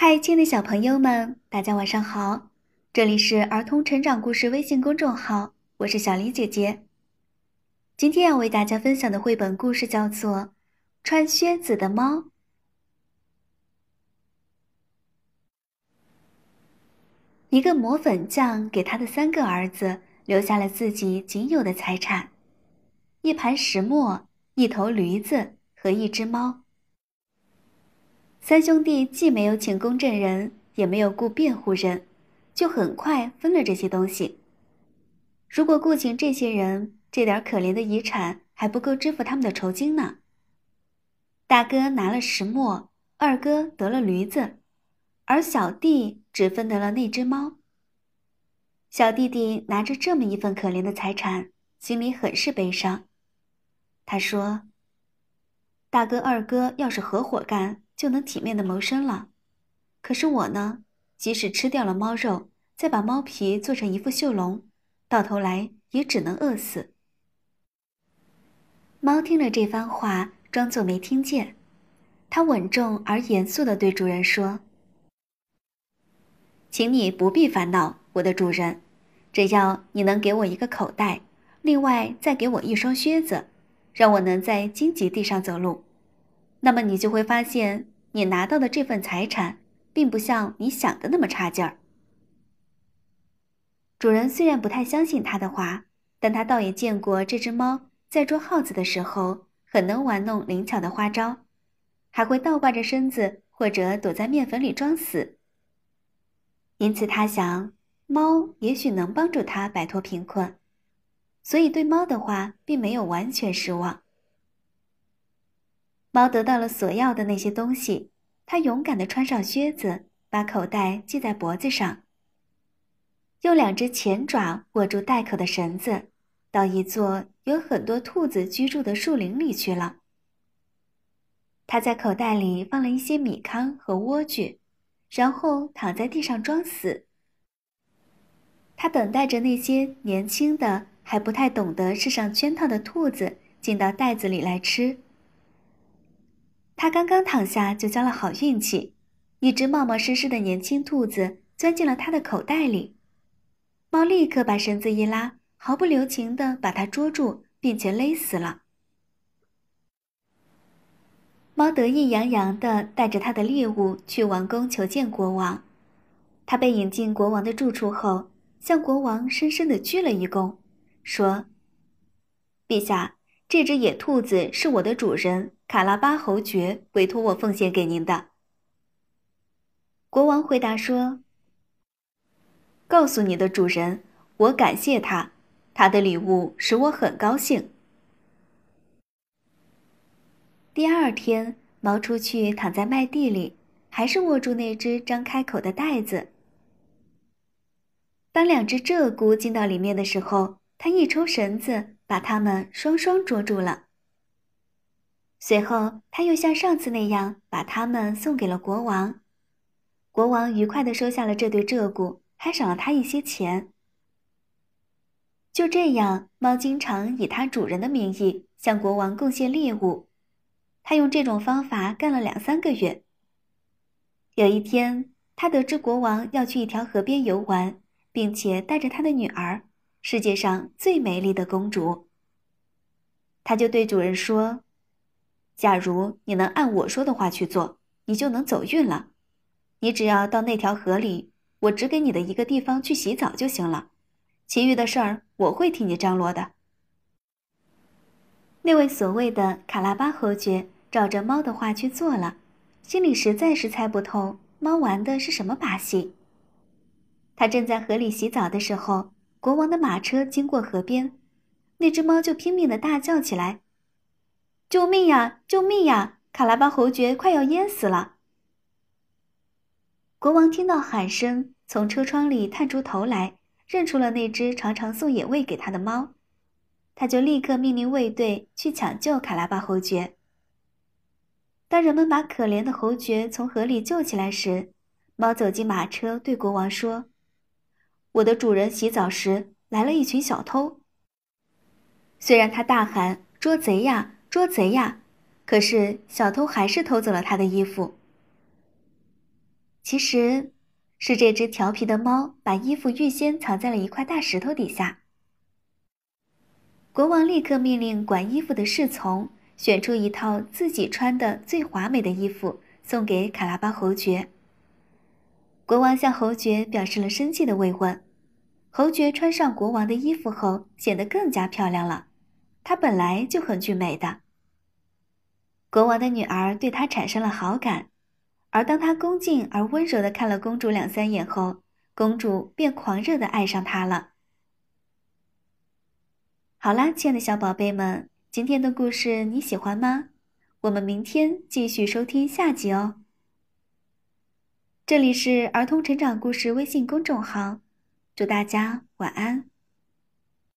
嗨，亲爱的小朋友们，大家晚上好！这里是儿童成长故事微信公众号，我是小林姐姐。今天要为大家分享的绘本故事叫做《穿靴子的猫》。一个磨粉匠给他的三个儿子留下了自己仅有的财产：一盘石磨、一头驴子和一只猫。三兄弟既没有请公证人，也没有雇辩护人，就很快分了这些东西。如果雇请这些人，这点可怜的遗产还不够支付他们的酬金呢。大哥拿了石磨，二哥得了驴子，而小弟只分得了那只猫。小弟弟拿着这么一份可怜的财产，心里很是悲伤。他说：“大哥、二哥要是合伙干。”就能体面的谋生了，可是我呢，即使吃掉了猫肉，再把猫皮做成一副绣笼，到头来也只能饿死。猫听了这番话，装作没听见，它稳重而严肃的对主人说：“请你不必烦恼，我的主人，只要你能给我一个口袋，另外再给我一双靴子，让我能在荆棘地上走路。”那么你就会发现，你拿到的这份财产，并不像你想的那么差劲儿。主人虽然不太相信他的话，但他倒也见过这只猫在捉耗子的时候，很能玩弄灵巧的花招，还会倒挂着身子或者躲在面粉里装死。因此，他想，猫也许能帮助他摆脱贫困，所以对猫的话并没有完全失望。猫得到了所要的那些东西，它勇敢地穿上靴子，把口袋系在脖子上，用两只前爪握住袋口的绳子，到一座有很多兔子居住的树林里去了。他在口袋里放了一些米糠和莴苣，然后躺在地上装死。他等待着那些年轻的还不太懂得世上圈套的兔子进到袋子里来吃。他刚刚躺下，就交了好运气，一只冒冒失失的年轻兔子钻进了他的口袋里。猫立刻把绳子一拉，毫不留情地把它捉住，并且勒死了。猫得意洋洋地带着他的猎物去王宫求见国王。他被引进国王的住处后，向国王深深地鞠了一躬，说：“陛下。”这只野兔子是我的主人卡拉巴侯爵委托我奉献给您的。国王回答说：“告诉你的主人，我感谢他，他的礼物使我很高兴。”第二天，猫出去躺在麦地里，还是握住那只张开口的袋子。当两只鹧鸪进到里面的时候，他一抽绳子。把他们双双捉住了。随后，他又像上次那样把他们送给了国王。国王愉快地收下了这对鹧鸪，还赏了他一些钱。就这样，猫经常以它主人的名义向国王贡献猎物。他用这种方法干了两三个月。有一天，他得知国王要去一条河边游玩，并且带着他的女儿。世界上最美丽的公主。他就对主人说：“假如你能按我说的话去做，你就能走运了。你只要到那条河里，我指给你的一个地方去洗澡就行了，其余的事儿我会替你张罗的。”那位所谓的卡拉巴侯爵照着猫的话去做了，心里实在是猜不透猫玩的是什么把戏。他正在河里洗澡的时候。国王的马车经过河边，那只猫就拼命的大叫起来：“救命呀！救命呀！卡拉巴侯爵快要淹死了！”国王听到喊声，从车窗里探出头来，认出了那只常常送野味给他的猫，他就立刻命令卫队去抢救卡拉巴侯爵。当人们把可怜的侯爵从河里救起来时，猫走进马车，对国王说。我的主人洗澡时来了一群小偷。虽然他大喊“捉贼呀，捉贼呀”，可是小偷还是偷走了他的衣服。其实，是这只调皮的猫把衣服预先藏在了一块大石头底下。国王立刻命令管衣服的侍从选出一套自己穿的最华美的衣服，送给卡拉巴侯爵。国王向侯爵表示了生气的慰问。侯爵穿上国王的衣服后，显得更加漂亮了。她本来就很俊美的。国王的女儿对他产生了好感，而当他恭敬而温柔地看了公主两三眼后，公主便狂热地爱上他了。好啦，亲爱的小宝贝们，今天的故事你喜欢吗？我们明天继续收听下集哦。这里是儿童成长故事微信公众号，祝大家晚安。